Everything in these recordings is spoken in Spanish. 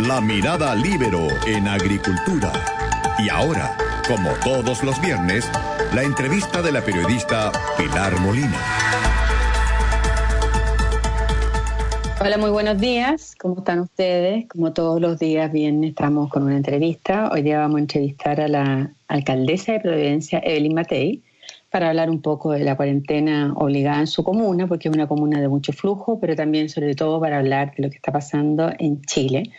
La mirada libero en agricultura. Y ahora, como todos los viernes, la entrevista de la periodista Pilar Molina. Hola, muy buenos días. ¿Cómo están ustedes? Como todos los días, bien, estamos con una entrevista. Hoy día vamos a entrevistar a la alcaldesa de Providencia, Evelyn Matei, para hablar un poco de la cuarentena obligada en su comuna, porque es una comuna de mucho flujo, pero también sobre todo para hablar de lo que está pasando en Chile.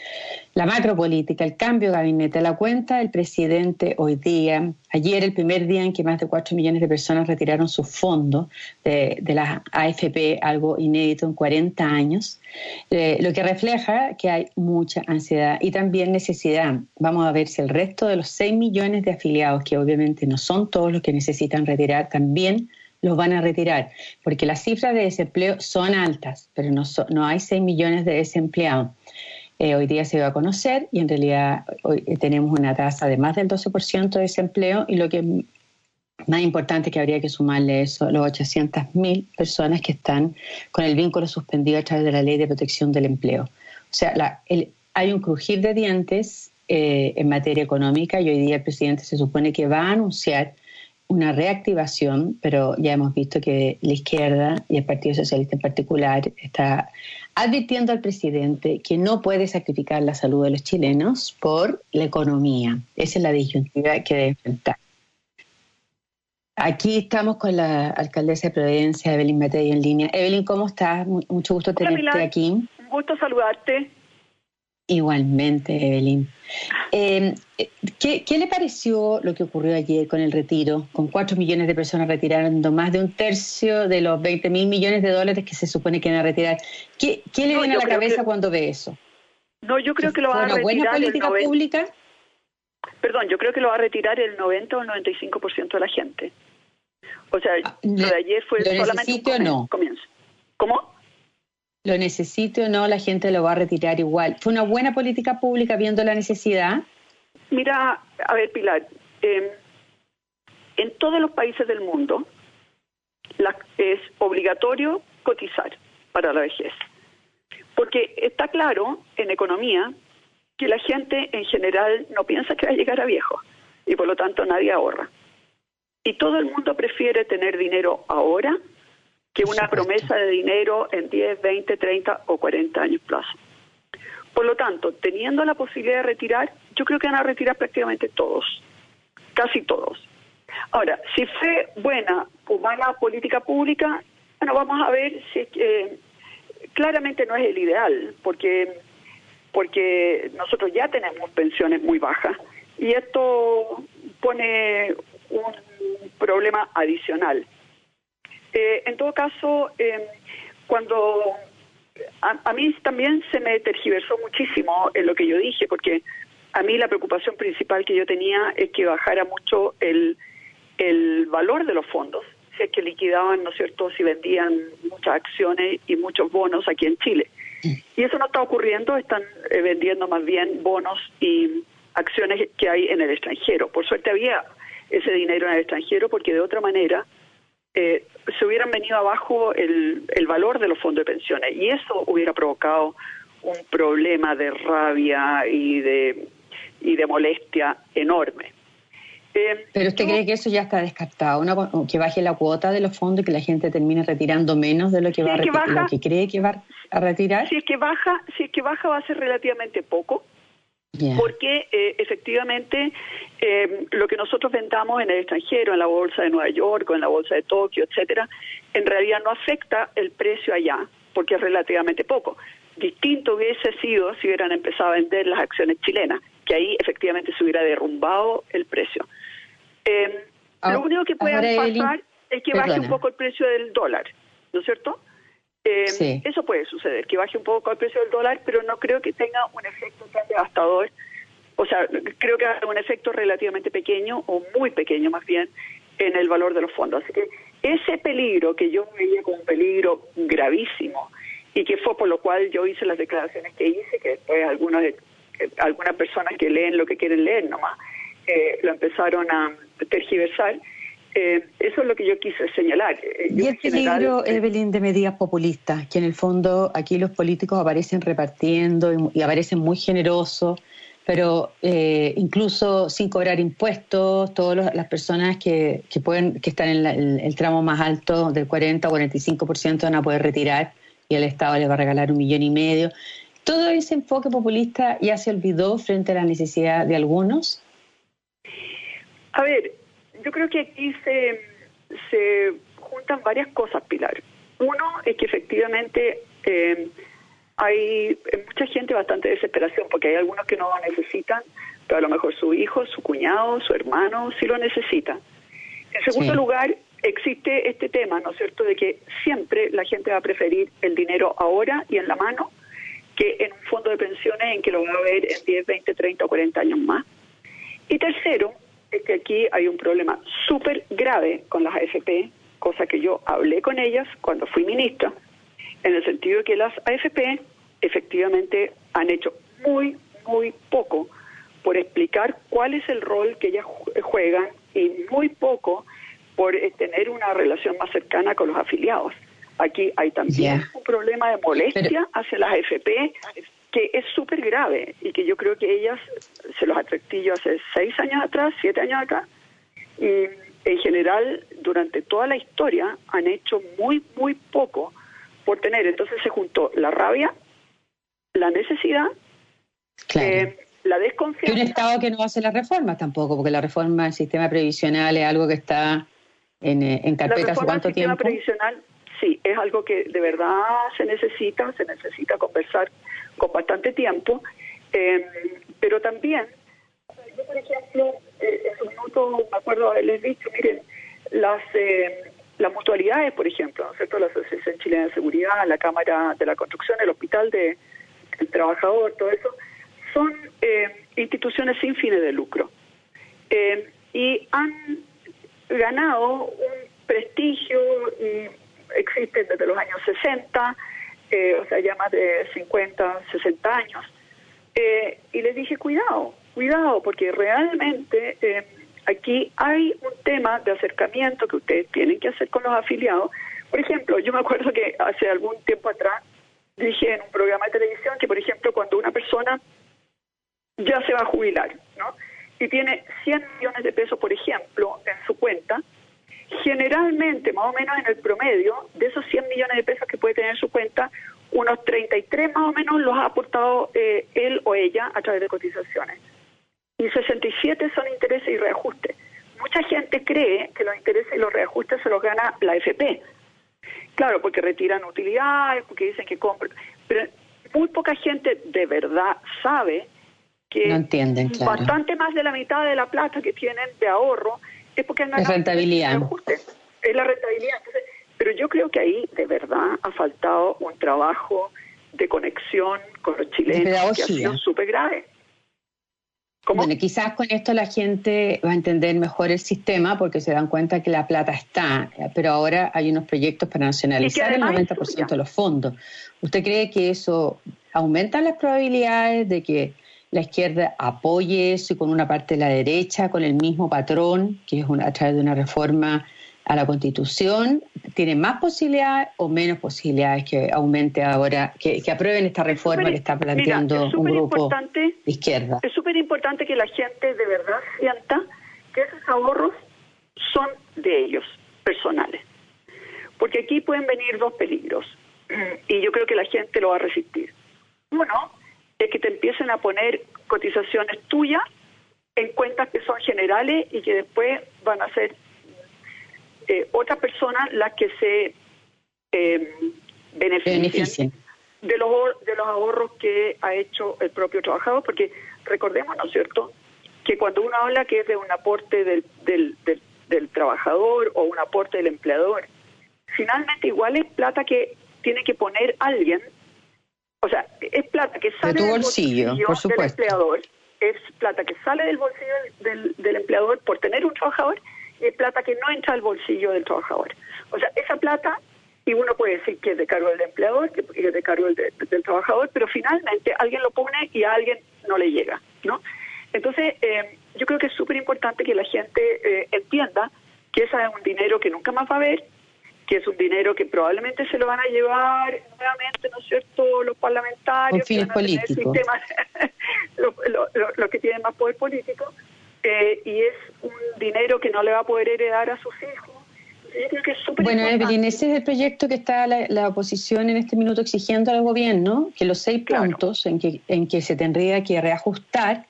La macropolítica, el cambio de gabinete, la cuenta del presidente hoy día, ayer el primer día en que más de 4 millones de personas retiraron sus fondos de, de la AFP, algo inédito en 40 años, eh, lo que refleja que hay mucha ansiedad y también necesidad. Vamos a ver si el resto de los 6 millones de afiliados, que obviamente no son todos los que necesitan retirar, también los van a retirar, porque las cifras de desempleo son altas, pero no, no hay 6 millones de desempleados. Eh, hoy día se va a conocer y en realidad hoy tenemos una tasa de más del 12% de desempleo y lo que más importante que habría que sumarle eso, los 800.000 personas que están con el vínculo suspendido a través de la ley de protección del empleo. O sea, hay un crujir de dientes eh, en materia económica y hoy día el presidente se supone que va a anunciar una reactivación, pero ya hemos visto que la izquierda y el Partido Socialista en particular está advirtiendo al presidente que no puede sacrificar la salud de los chilenos por la economía. Esa es la disyuntiva que debe enfrentar. Aquí estamos con la alcaldesa de Providencia, Evelyn Matei, en línea. Evelyn, ¿cómo estás? Mucho gusto tenerte aquí. Un gusto saludarte. Igualmente, Evelyn. Eh, ¿qué, le pareció lo que ocurrió ayer con el retiro? Con cuatro millones de personas retirando más de un tercio de los 20 mil millones de dólares que se supone que van a retirar. ¿Qué, le viene a la cabeza cuando ve eso? No, yo creo que lo va a retirar. ¿Una buena política pública? Perdón, yo creo que lo va a retirar el 90 o el 95% de la gente. O sea, ah, lo de ayer fue solamente un no? comienzo. ¿Cómo? Lo necesite o no, la gente lo va a retirar igual. ¿Fue una buena política pública viendo la necesidad? Mira, a ver, Pilar, em, en todos los países del mundo es obligatorio cotizar para la vejez. Porque está claro en economía que la gente en general no piensa que va a llegar a viejo y por lo tanto nadie ahorra. Y todo el mundo prefiere tener dinero ahora que una promesa de dinero en 10, 20, 30 o 40 años plazo. Por lo tanto, teniendo la posibilidad de retirar, yo creo que van a retirar prácticamente todos, casi todos. Ahora, si fue buena o mala política pública, bueno, vamos a ver si eh, claramente no es el ideal, porque porque nosotros ya tenemos pensiones muy bajas y esto pone un problema adicional. Eh, en todo caso, eh, cuando a, mí también se me tergiversó muchísimo en lo que yo dije, porque a mí la preocupación principal que yo tenía es que bajara mucho el, el valor de los fondos, si es que liquidaban, ¿no es cierto?, si vendían muchas acciones y muchos bonos aquí en Chile. Y eso no está ocurriendo, están eh, vendiendo más bien bonos y acciones que hay en el extranjero. Por suerte había ese dinero en el extranjero porque de otra manera eh, se hubieran venido abajo el, el valor de los fondos de pensiones y eso hubiera provocado un problema de rabia y de, y de molestia enorme. Eh, ¿Pero usted cree que eso ya está descartado? ¿Que baje la cuota de los fondos y que la gente termine retirando menos de lo que, va a lo que cree que va a retirar? Si es que baja, si es que baja va a ser relativamente poco porque eh, efectivamente eh, lo que nosotros vendamos en el extranjero, en la bolsa de Nueva York o en la bolsa de Tokio, etcétera, en realidad no afecta el precio allá, porque es relativamente poco. Distinto hubiese sido si hubieran empezado a vender las acciones chilenas, que ahí efectivamente se hubiera derrumbado el precio. Eh, lo único que puede pasar es que baje un poco el precio del dólar, ¿no es cierto? Eh, eso puede suceder, que baje un poco el precio del dólar, pero no creo que tenga un efecto tan devastador. O sea, creo que haga un efecto relativamente pequeño, o muy pequeño más bien, en el valor de los fondos. Así que ese peligro que yo veía como un peligro gravísimo, y que fue por lo cual yo hice las declaraciones que hice, que después algunos, algunas personas que leen lo que quieren leer nomás, eh, lo empezaron a tergiversar, Eh, eso es lo que yo quise señalar. Eh, y el peligro, Evelyn, de medidas populistas, que en el fondo aquí los políticos aparecen repartiendo y, aparecen muy generosos, pero eh, incluso sin cobrar impuestos, todas las personas que, que, pueden que están en, en, el tramo más alto del 40 o 45% van a poder retirar y el Estado les va a regalar un millón y medio. Todo ese enfoque populista ya se olvidó frente a la necesidad de algunos. A ver, yo creo que aquí se, se juntan varias cosas, Pilar. Uno es que efectivamente eh, hay mucha gente bastante desesperación porque hay algunos que no lo necesitan, pero a lo mejor su hijo, su cuñado, su hermano sí lo necesitan. En segundo lugar, existe este tema, ¿no es cierto?, de que siempre la gente va a preferir el dinero ahora y en la mano que en un fondo de pensiones en que lo va a ver en 10, 20, 30 o 40 años más. Y tercero, es que aquí hay un problema súper grave con las AFP, cosa que yo hablé con ellas cuando fui ministra, en el sentido de que las AFP efectivamente han hecho muy, muy poco por explicar cuál es el rol que ellas juegan y muy poco por eh, tener una relación más cercana con los afiliados. Aquí hay también un problema de molestia hacia las AFP que es súper grave y que yo creo que ellas se los advertí yo hace seis años atrás, siete años atrás, y en general durante toda la historia han hecho muy, muy poco por tener. Entonces se juntó la rabia, la necesidad, eh, la desconfianza. Y un Estado que no hace la reforma tampoco, porque la reforma del sistema previsional es algo que está en, eh, en carpeta hace cuánto tiempo. previsional, sí, es algo que de verdad se necesita, se necesita conversar con bastante tiempo, eh, pero también, yo por ejemplo, eh, en su minuto me acuerdo haberles dicho, miren, las, eh, las mutualidades, por ejemplo, ¿no es cierto? la Asociación Chilena de Seguridad, la Cámara de la Construcción, el Hospital de el Trabajador, todo eso, son instituciones sin fines de lucro y han ganado un prestigio y existen desde los años 60, eh, o sea, ya más de 50, 60 años. Eh, y les dije, cuidado, cuidado, porque realmente eh, aquí hay un tema de acercamiento que ustedes tienen que hacer con los afiliados. Por ejemplo, yo me acuerdo que hace algún tiempo atrás dije en un programa de televisión que, por ejemplo, cuando una persona ya se va a jubilar, ¿no? Y tiene 100 millones de pesos, por ejemplo, en su cuenta, generalmente, más o menos en el promedio, de esos 100 millones de pesos que puede tener en su cuenta, unos 33 más o menos los ha aportado eh, él o ella a través de cotizaciones. Y 67 son intereses y reajustes. Mucha gente cree que los intereses y los reajustes se los gana la FP. Claro, porque retiran utilidades, porque dicen que compran. Pero muy poca gente de verdad sabe que bastante más de la mitad de la plata que tienen de ahorro es porque han. Es rentabilidad. Es la rentabilidad. pero yo creo que ahí de verdad ha faltado un trabajo de conexión con los chilenos que ha sido súper grave. Bueno, quizás con esto la gente va a entender mejor el sistema porque se dan cuenta que la plata está, pero ahora hay unos proyectos para nacionalizar el 90% de los fondos. ¿Usted cree que eso aumenta las probabilidades de que la izquierda apoye eso y con una parte de la derecha, con el mismo patrón, que es a través de una reforma a la Constitución, tiene más posibilidades o menos posibilidades que aumente ahora, que, aprueben esta reforma que está planteando un grupo de izquierda? Es súper importante que la gente de verdad sienta que esos ahorros son de ellos, personales. Porque aquí pueden venir dos peligros y yo creo que la gente lo va a resistir. Uno, es que te empiecen a poner cotizaciones tuyas en cuentas que son generales y que después van a ser eh, otras personas las que se eh, beneficien, De, los, de los ahorros que ha hecho el propio trabajador, porque recordemos, ¿no es cierto?, que cuando uno habla que es de un aporte del, del, del trabajador o un aporte del empleador, finalmente igual es plata que tiene que poner alguien o sea, es plata que sale del bolsillo, del empleador, es plata que sale del bolsillo del, empleador por tener un trabajador y es plata que no entra al bolsillo del trabajador. O sea, esa plata, y uno puede decir que es de cargo del empleador, que es de cargo del, trabajador, pero finalmente alguien lo pone y a alguien no le llega, ¿no? Entonces, eh, yo creo que es súper importante que la gente eh, entienda que esa es saber que es un dinero que probablemente se lo van a llevar nuevamente, ¿no es cierto?, los parlamentarios, fines políticos, los que tienen más poder político, eh, y es un dinero que no le va a poder heredar a sus hijos. bueno, Evelyn, ese es el proyecto que está la, oposición en este minuto exigiendo al gobierno, que los seis puntos en que, en que se tendría que reajustar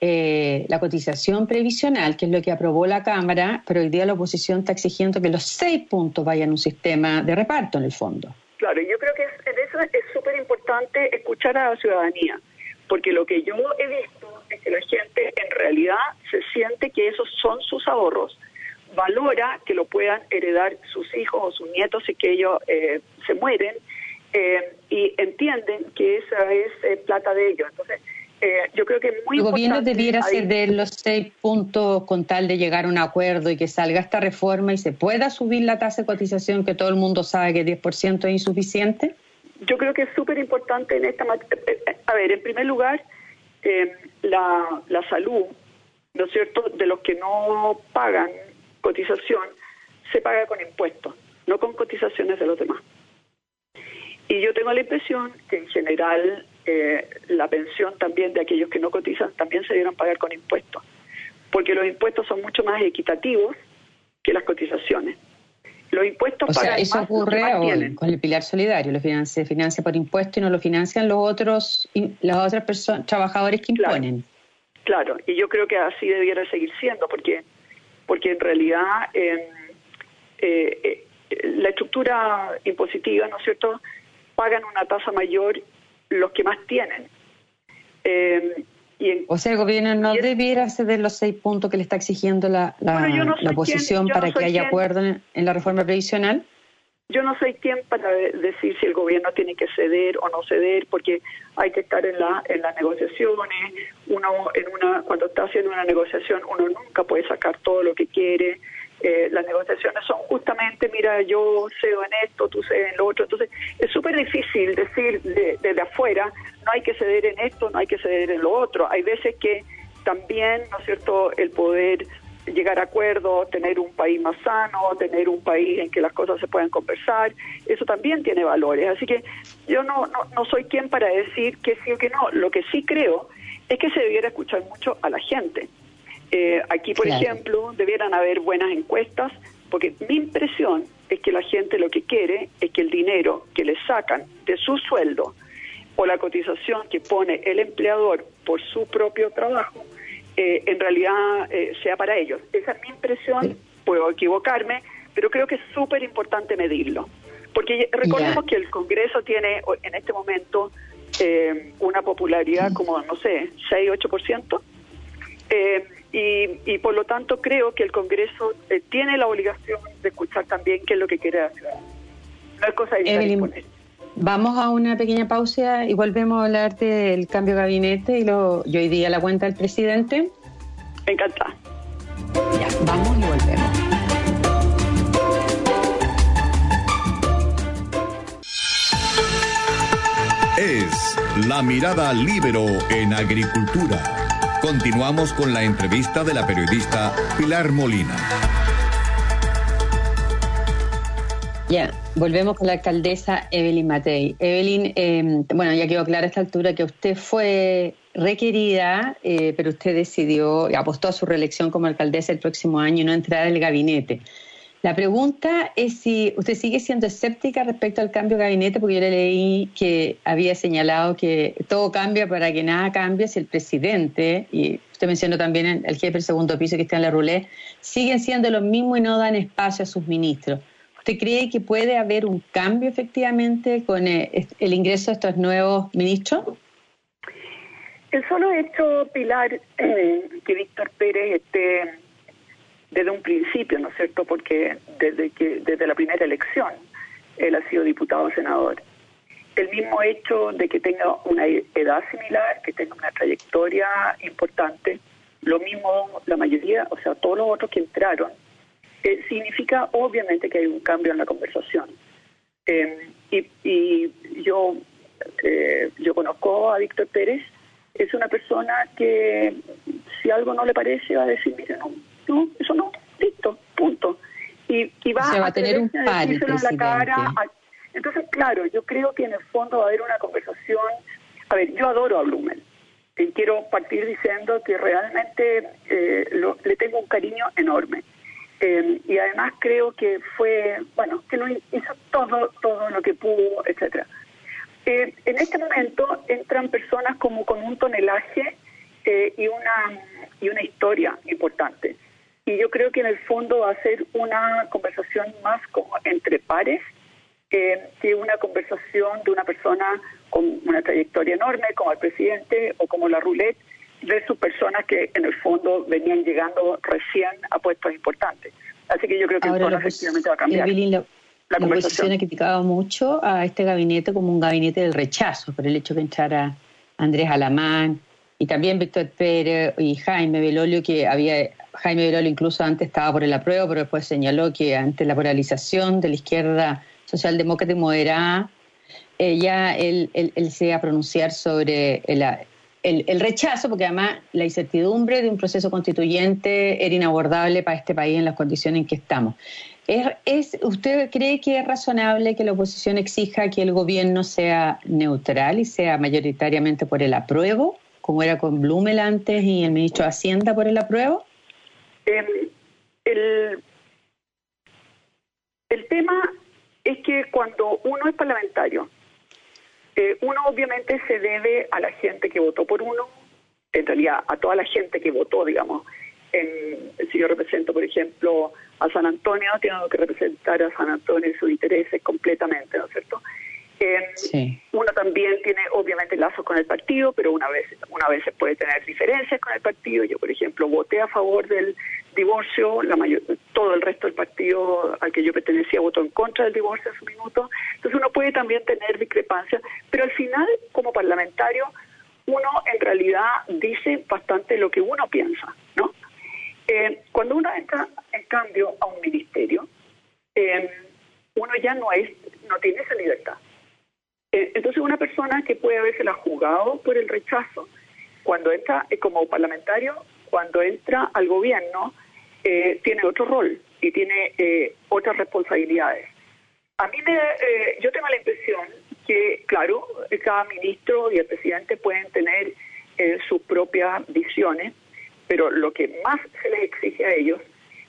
eh, la cotización previsional, que es lo que aprobó la Cámara, pero hoy día la oposición está exigiendo que los seis puntos vayan a un sistema de reparto en el fondo. Claro, yo creo que en eso es súper importante escuchar a la ciudadanía, porque lo que yo he visto es que la gente en realidad se siente que esos son sus ahorros, valora que lo puedan heredar sus hijos o sus nietos si que ellos eh, se mueren eh, y entienden que esa es plata de ellos. Entonces, eh, yo creo que es muy El gobierno debiera ceder los seis puntos con tal de llegar a un acuerdo y que salga esta reforma y se pueda subir la tasa de cotización que todo el mundo sabe que 10% es insuficiente. Yo creo que es súper importante en esta. Eh, eh, a ver, en primer lugar, la, la salud, ¿no es cierto?, de los que no pagan cotización, se paga con impuestos, no con cotizaciones de los demás. Y yo tengo la impresión que en general eh, la pensión también de aquellos que no cotizan también se dieron pagar con impuestos, porque los impuestos son mucho más equitativos que las cotizaciones. Los impuestos o sea, eso ocurre con el pilar solidario, lo financia, se financia por impuesto y no lo financian los otros, las otras personas, trabajadores que imponen. Claro, y yo creo que así debiera seguir siendo, porque porque en realidad eh, eh, la estructura impositiva, ¿no es cierto?, pagan una tasa mayor los que más tienen. Eh, y o sea, el gobierno no debiera ceder los seis puntos que le está exigiendo la, la, oposición para que haya acuerdo en, la reforma previsional. Yo no soy quien para decir si el gobierno tiene que ceder o no ceder, porque hay que estar en, la, en las negociaciones. Uno, en una, cuando está haciendo una negociación, uno nunca puede sacar todo lo que quiere. Eh, las negociaciones son justamente, mira, yo cedo en esto, tú cedes en lo otro. Entonces, es súper difícil decir desde afuera, no hay que ceder en esto, no hay que ceder en lo otro. Hay veces que también, ¿no es cierto?, el poder llegar a acuerdos, tener un país más sano, tener un país en que las cosas se puedan conversar, eso también tiene valores. Así que yo no, no, no soy quien para decir que sí o que no. Lo que sí creo es que se debiera escuchar mucho a la gente. Eh, aquí, por ejemplo, debieran haber buenas encuestas, porque mi impresión es que la gente lo que quiere es que el dinero que le sacan de su sueldo o la cotización que pone el empleador por su propio trabajo, eh, en realidad eh, sea para ellos. Esa es mi impresión, puedo equivocarme, pero creo que es súper importante medirlo. Porque recordemos que el Congreso tiene en este momento una popularidad como, no sé, 6-8%. Eh, y, por lo tanto creo que el Congreso eh, tiene la obligación de escuchar también qué es lo que quiere la No es cosa de Evelyn, Vamos a una pequeña pausa y volvemos a hablar del cambio de gabinete y, lo, y hoy día la cuenta del presidente. Encantada. Ya, vamos y volvemos. Es la mirada libero en agricultura. Continuamos con la entrevista de la periodista Pilar Molina. Ya, volvemos con la alcaldesa Evelyn Matei. Evelyn, em, bueno, ya quedó clara a esta altura que usted fue requerida, eh, pero usted decidió, apostó a su reelección como alcaldesa el próximo año y no entrar al gabinete. La pregunta es si usted sigue siendo escéptica respecto al cambio de gabinete, porque yo le leí que había señalado que todo cambia para que nada cambie si el presidente, y usted mencionó también el jefe del segundo piso que está en la rulé, siguen siendo los mismos y no dan espacio a sus ministros. ¿Usted cree que puede haber un cambio efectivamente con eh, el ingreso de estos nuevos ministros? El solo hecho, Pilar, que Víctor Pérez esté desde un principio, ¿no es cierto? Porque desde que desde la primera elección él ha sido diputado senador. El mismo hecho de que tenga una edad similar, que tenga una trayectoria importante, lo mismo la mayoría, o sea, todos los otros que entraron, eh, significa obviamente que hay un cambio en la conversación. Eh, y, yo, eh, yo conozco a Víctor Pérez, es una persona que si algo no le parece va a decir, mire, no, no, eso no, listo, punto. Y, y, y va, a tener un par el presidente. Entonces, claro, yo creo que en el fondo va a haber una conversación. A ver, yo adoro a Blumel. Y quiero partir diciendo que realmente eh, le tengo un cariño enorme. Eh, y además creo que fue, bueno, que lo hizo todo, todo lo que pudo, etcétera. Eh, en este momento entran personas como con un tonelaje y una y una historia importante. Y yo creo que en el fondo va a ser una conversación más como entre pares que una conversación de una persona con una trayectoria enorme como el presidente o como la roulette de sus personas que en el fondo venían llegando recién a puestos importantes. Así que yo creo que el tono efectivamente va a cambiar. la, la oposición ha criticado mucho a este gabinete como un gabinete del rechazo por el hecho que entrara Andrés Alamán y también Víctor Pérez y Jaime Belolio, que había Jaime Belolio incluso antes estaba por el apruebo, pero después señaló que ante la polarización de la izquierda socialdemócrata y moderada, eh, ya él, se iba a pronunciar sobre el, el, rechazo, porque además la incertidumbre de un proceso constituyente era inabordable para este país en las condiciones en que estamos. ¿Es, ¿Usted cree que es razonable que la oposición exija que el gobierno sea neutral y sea mayoritariamente por el apruebo, como era con Blumel antes y el ministro de Hacienda por el apruebo? El, el tema es que cuando uno es parlamentario, eh, uno obviamente se debe a la gente que votó por uno, en realidad a toda la gente que votó, digamos. En, si yo represento, por ejemplo, a San Antonio, tengo que representar a San Antonio y sus intereses completamente, ¿no es cierto? Uno también tiene obviamente lazos con el partido, pero una vez, una vez se puede tener diferencias con el partido. Yo, por ejemplo, voté a favor del divorcio, la mayor, todo el resto del partido al que yo pertenecía votó en contra del divorcio en su minuto. Entonces uno puede también tener discrepancias, pero al final, como parlamentario, uno en realidad dice bastante lo que uno piensa, ¿no? Eh, cuando uno entra, en cambio, a un ministerio, eh, uno ya no es, no tiene esa libertad. Eh, entonces una persona que puede haberse la jugado por el rechazo, cuando entra eh, como parlamentario, cuando entra al gobierno, eh, tiene otro rol y tiene otras responsabilidades. A mí me, yo tengo la impresión que, claro, cada ministro y el presidente pueden tener sus propias visiones, pero lo que más se les exige a ellos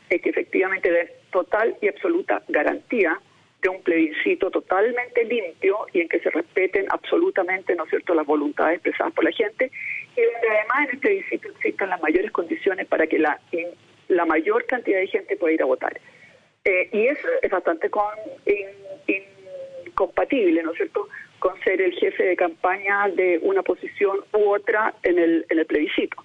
es que efectivamente den total y absoluta garantía de un plebiscito totalmente limpio y en que se respeten absolutamente, ¿no cierto?, las voluntades expresadas por la gente y donde además en el plebiscito existan las mayores condiciones para que la, la mayor cantidad de gente pueda ir a votar. Eh, y eso es bastante con, incompatible, ¿no es cierto?, con ser el jefe de campaña de una posición u otra en el, en el plebiscito.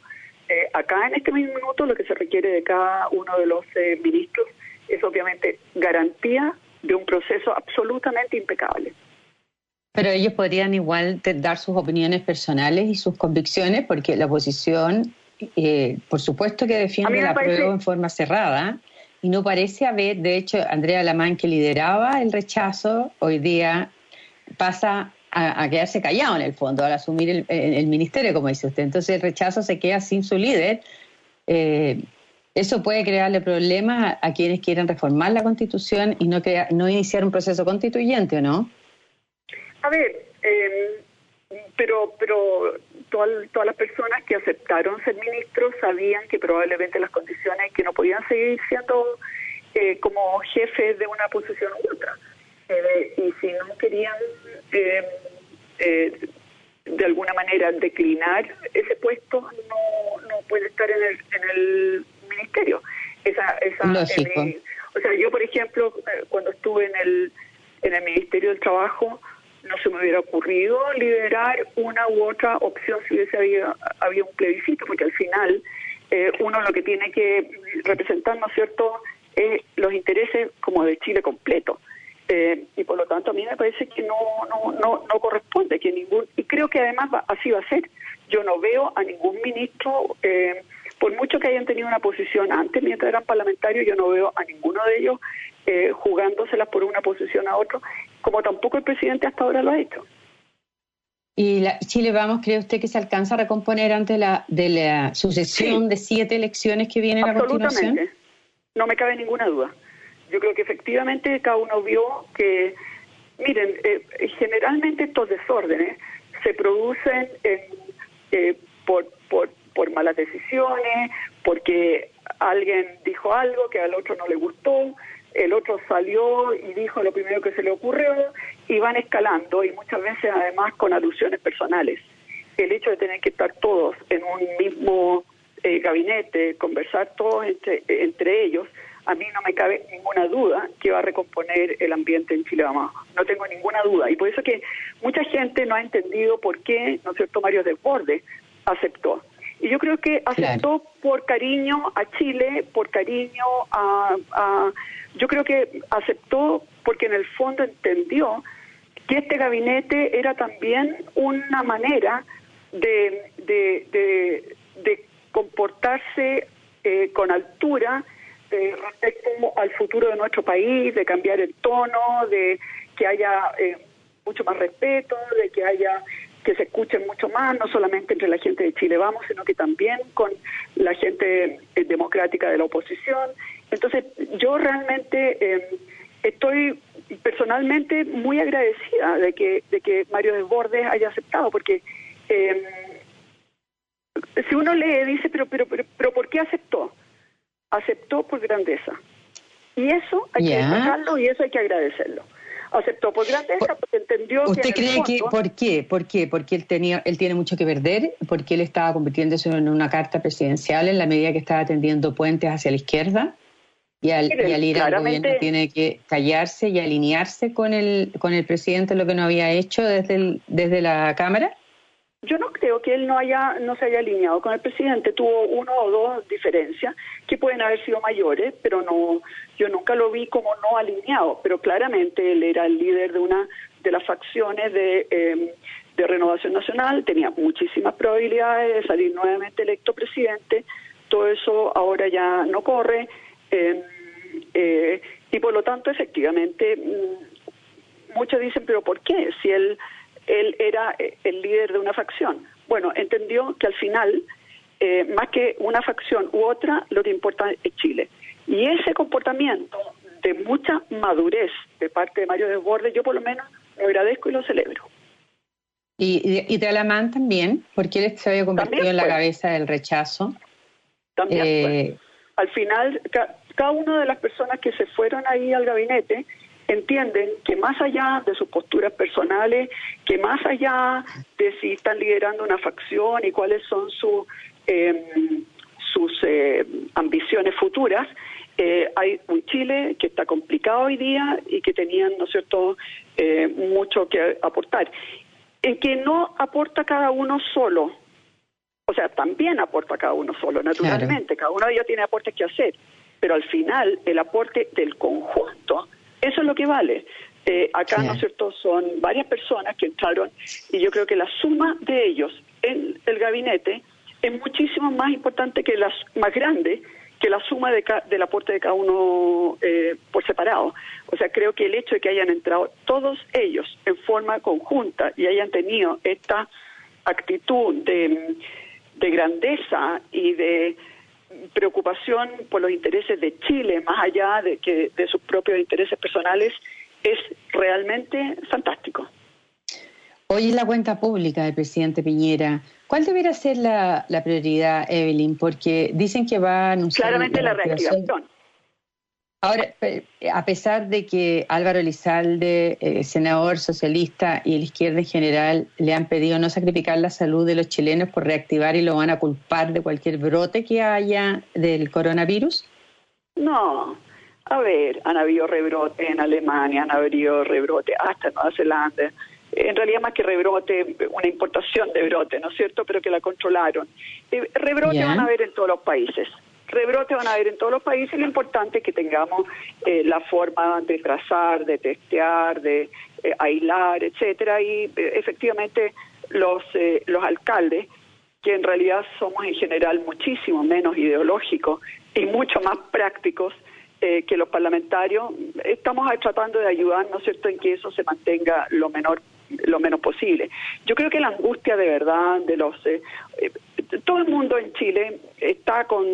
Eh, acá en este mismo minuto lo que se requiere de cada uno de los eh, ministros es obviamente garantía de un proceso absolutamente impecable. Pero ellos podrían igual dar sus opiniones personales y sus convicciones, porque la oposición, eh, por supuesto que defiende la prueba en forma cerrada, y no parece haber, de hecho, Andrea Lamán, que lideraba el rechazo, hoy día pasa a, quedarse callado en el fondo al asumir el, el, ministerio, como dice usted. Entonces el rechazo se queda sin su líder. Eh, eso puede crearle problemas a, quienes quieren reformar la Constitución y no, no iniciar un proceso constituyente, ¿o no? A ver, em, pero, pero todas las personas que aceptaron ser ministros sabían que probablemente las condiciones que no podían seguir siendo eh, como jefes de una posición u otra. Eh, y si no querían em, eh, de alguna manera declinar ese puesto, no, no puede estar en el, en el ministerio. Esa, esa, o sea, yo, por ejemplo, eh, cuando estuve en el, en el Ministerio del Trabajo, no se me hubiera ocurrido liderar una u otra opción si hubiese habido, había un plebiscito, porque al final eh, uno lo que tiene que representar, ¿no es cierto?, es los intereses como de Chile completo. Eh, y por lo tanto a mí me parece que no, no, no, no corresponde que ningún, y creo que además así va a ser. Yo no veo a ningún ministro eh, por mucho que hayan tenido una posición antes mientras eran parlamentarios, yo no veo a ninguno de ellos eh, jugándoselas por una posición a otro, como tampoco el presidente hasta ahora lo ha hecho. ¿Y la, Chile Vamos, cree usted que se alcanza a recomponer ante la, de la sucesión de siete elecciones que vienen a continuación? No me cabe ninguna duda. yo creo que efectivamente cada uno vio que, miren, eh, generalmente estos desórdenes se producen eh, por, por, por malas decisiones, porque alguien dijo algo que al otro no le gustó, el otro salió y dijo lo primero que se le ocurrió y van escalando y muchas veces además con alusiones personales. El hecho de tener que estar todos en un mismo eh, gabinete, conversar todos entre, ellos, a mí no me cabe ninguna duda que va a recomponer el ambiente en Chile Vamos. No tengo ninguna duda. Y por eso que mucha gente no ha entendido por qué, ¿no es cierto?, Mario Desbordes aceptó. Y yo creo que aceptó por cariño a Chile, por cariño a, Yo creo que aceptó porque en el fondo entendió que este gabinete era también una manera de, de, de comportarse eh, con altura eh, respecto al futuro de nuestro país, de cambiar el tono, de que haya eh, mucho más respeto, de que haya que se escuchen mucho más, no solamente entre la gente de Chile Vamos, sino que también con la gente democrática de la oposición. Entonces, yo realmente estoy personalmente muy agradecida de que, de que Mario Desbordes haya aceptado, porque si uno lee, dice, pero, pero, pero, pero ¿por qué aceptó? Aceptó por grandeza. Y eso hay que destacarlo y eso hay que agradecerlo. Aceptó por grandeza porque entendió ¿Usted que cree que por qué? ¿Por qué? Porque él tenía él tiene mucho que perder, porque él estaba convirtiéndose en una carta presidencial en la medida que estaba tendiendo puentes hacia la izquierda y al, ir al gobierno tiene que callarse y alinearse con el con el presidente lo que no había hecho desde desde la cámara. Yo no creo que él no haya no se haya alineado con el presidente. Tuvo uno o dos diferencias que pueden haber sido mayores, pero no yo nunca lo vi como no alineado. Pero claramente él era el líder de una de las facciones de, em, de Renovación Nacional, tenía muchísimas probabilidades de salir nuevamente electo presidente. Todo eso ahora ya no corre em, eh, y por lo tanto efectivamente mm, muchos dicen pero ¿por qué? Si él él era eh, el líder de una facción. Bueno, entendió que al final, eh, más que una facción u otra, lo que importa es Chile. Y ese comportamiento de mucha madurez de parte de Mario Desbordes, yo por lo menos lo agradezco y lo celebro. Y, y de Alamán también, porque él se había convertido en la cabeza del rechazo. También. Eh, al final, cada una de las personas que se fueron ahí al gabinete entienden que más allá de sus posturas personales, que más allá de si están liderando una facción y cuáles son em, sus eh, ambiciones futuras, eh, hay un Chile que está complicado hoy día y que tenían, ¿no es cierto?, eh, mucho que aportar. En que no aporta cada uno solo, o sea, también aporta cada uno solo, naturalmente, cada uno de ellos tiene aportes que hacer, pero al final el aporte del conjunto eso es lo que vale. Eh, acá, ¿no es cierto?, son varias personas que entraron y yo creo que la suma de ellos en el gabinete es muchísimo más importante que las más grande que la suma de del aporte de cada uno eh, por separado. O sea, creo que el hecho de que hayan entrado todos ellos en forma conjunta y hayan tenido esta actitud de, de grandeza y de preocupación por los intereses de Chile, más allá de, que, de sus propios intereses personales, es realmente fantástico. Hoy es la cuenta pública del presidente Piñera. ¿Cuál debería ser la, prioridad, Evelyn? Porque dicen que va a anunciar... Claramente la, la reactivación. Ahora, a pesar de que Álvaro Elizalde, eh, senador socialista y la izquierda en general le han pedido no sacrificar la salud de los chilenos por reactivar y lo van a culpar de cualquier brote que haya del coronavirus? No. A ver, han habido rebrotes en Alemania, han habido rebrotes hasta en Nueva Zelanda. En realidad, más que rebrote, una importación de brote, ¿no es cierto? Pero que la controlaron. Eh, rebrotes van a haber en todos los países rebrotes van a haber en todos los países. Lo importante es que tengamos eh, la forma de trazar, de testear, de eh, aislar, etcétera. Y eh, efectivamente los los alcaldes, que en realidad somos en general muchísimo menos ideológicos y mucho más prácticos que los parlamentarios, estamos tratando de ayudar, ¿no es cierto?, en que eso se mantenga lo menor lo menos posible. Yo creo que la angustia de verdad de los todo el mundo en Chile está con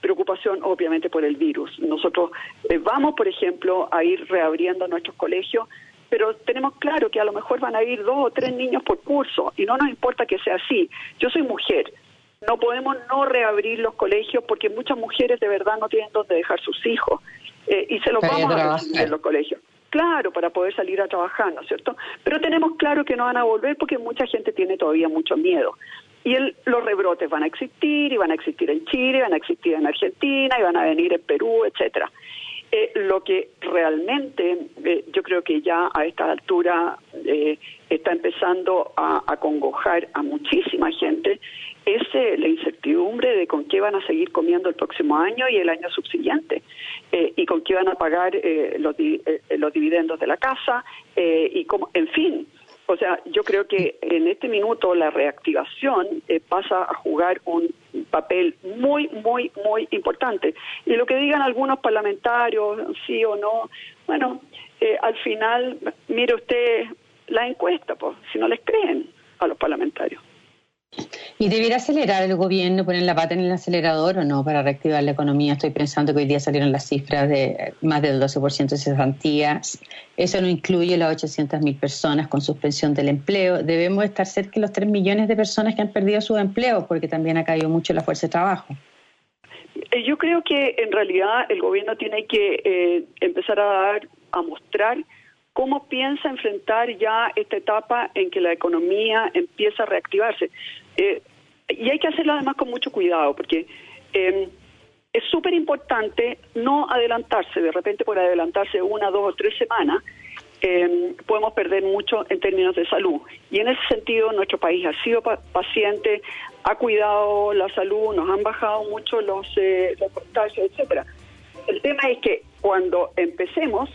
preocupación, obviamente, por el virus. Nosotros eh, vamos, por ejemplo, a ir reabriendo nuestros colegios, pero tenemos claro que a lo mejor van a ir dos o tres niños por curso y no nos importa que sea así. Yo soy mujer. No podemos no reabrir los colegios porque muchas mujeres de verdad no tienen dónde dejar sus hijos eh, y se los vamos a recibir en los colegios. Claro, para poder salir a trabajar, ¿no es cierto? Pero tenemos claro que no van a volver porque mucha gente tiene todavía mucho miedo. Y el, los rebrotes van a existir, y van a existir en Chile, van a existir en Argentina, y van a venir en Perú, etcétera. Eh, lo que realmente eh, yo creo que ya a esta altura eh, está empezando a, a, congojar a muchísima gente es eh, la incertidumbre de con qué van a seguir comiendo el próximo año y el año subsiguiente eh, y con qué van a pagar los, los dividendos de la casa y como en fin o sea, yo creo que en este minuto la reactivación eh, pasa a jugar un papel muy, muy, muy importante. Y lo que digan algunos parlamentarios, sí o no, bueno, eh, al final, mire usted la encuesta, pues, si no les creen a los parlamentarios. ¿Y debiera acelerar el gobierno, poner la pata en el acelerador o no para reactivar la economía? Estoy pensando que hoy día salieron las cifras de más del 12% de cesantías. Eso no incluye las 800.000 personas con suspensión del empleo. Debemos estar cerca de los 3 millones de personas que han perdido su empleo porque también ha caído mucho la fuerza de trabajo. Eh, yo creo que en realidad el gobierno tiene que eh, empezar a dar, a mostrar cómo piensa enfrentar ya esta etapa en que la economía empieza a reactivarse. Eh, y hay que hacerlo además con mucho cuidado, porque eh, es súper importante no adelantarse, de repente por adelantarse una, dos o tres semanas, eh, podemos perder mucho en términos de salud. Y en ese sentido, nuestro país ha sido paciente, ha cuidado la salud, nos han bajado mucho los, eh, los contagios, etcétera. El tema es que cuando empecemos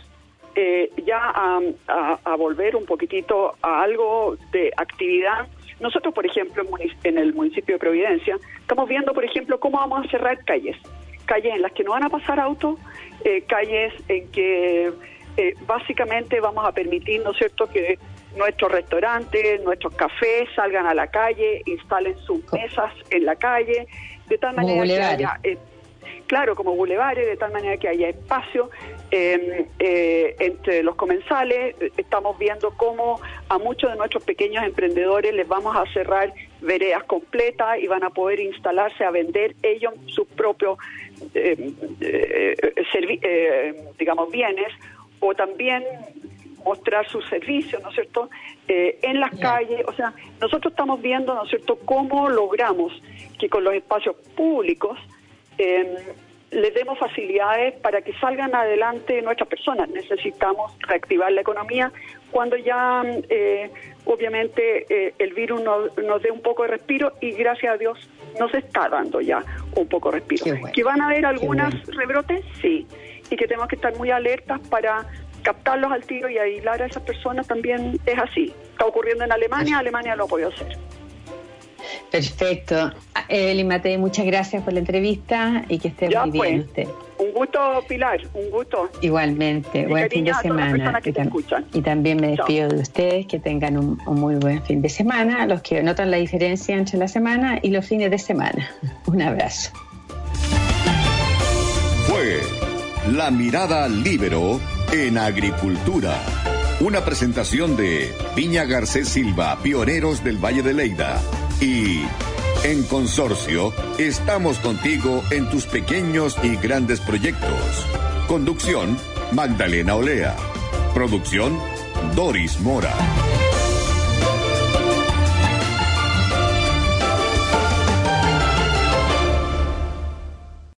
eh, ya a, a, a, volver un poquitito a algo de actividad, nosotros, por ejemplo, en el municipio de Providencia, estamos viendo, por ejemplo, cómo vamos a cerrar calles. Calles en las que no van a pasar autos, eh, calles en que eh, básicamente vamos a permitir, ¿no es cierto?, que nuestros restaurantes, nuestros cafés salgan a la calle, instalen sus mesas en la calle, de tal manera que haya, eh, claro, como bulevares, de tal manera que haya espacio eh, eh, entre los comensales. Estamos viendo cómo a muchos de nuestros pequeños emprendedores les vamos a cerrar veredas completas y van a poder instalarse a vender ellos sus propios, eh, digamos, bienes o también mostrar sus servicios, ¿no es cierto?, en las calles. O sea, nosotros estamos viendo, ¿no es cierto?, cómo logramos que con los espacios públicos eh, les demos facilidades para que salgan adelante nuestras personas. Necesitamos reactivar la economía cuando ya, eh, obviamente, eh, el virus nos, nos, dé un poco de respiro y gracias a Dios nos está dando ya un poco de respiro. Bueno, ¿Que van a haber algunas bueno. rebrotes? Sí. Y que tenemos que estar muy alertas para captarlos al tiro y aislar a esas personas también es así. Está ocurriendo en Alemania, Alemania lo ha podido hacer. Perfecto. Evelyn Matei, muchas gracias por la entrevista y que esté ya muy fue. bien usted. Un gusto, Pilar, un gusto. Igualmente, buen fin de semana. Que y, tam y, también me despido Chao. de ustedes, que tengan un, un, muy buen fin de semana, los que notan la diferencia entre la semana y los fines de semana. Un abrazo. Fue La Mirada Libero en Agricultura. Una presentación de Viña Garcés Silva, pioneros del Valle de Leida. Y en Consorcio, estamos contigo en tus pequeños y grandes proyectos. Conducción, Magdalena Olea. Producción, Doris Mora.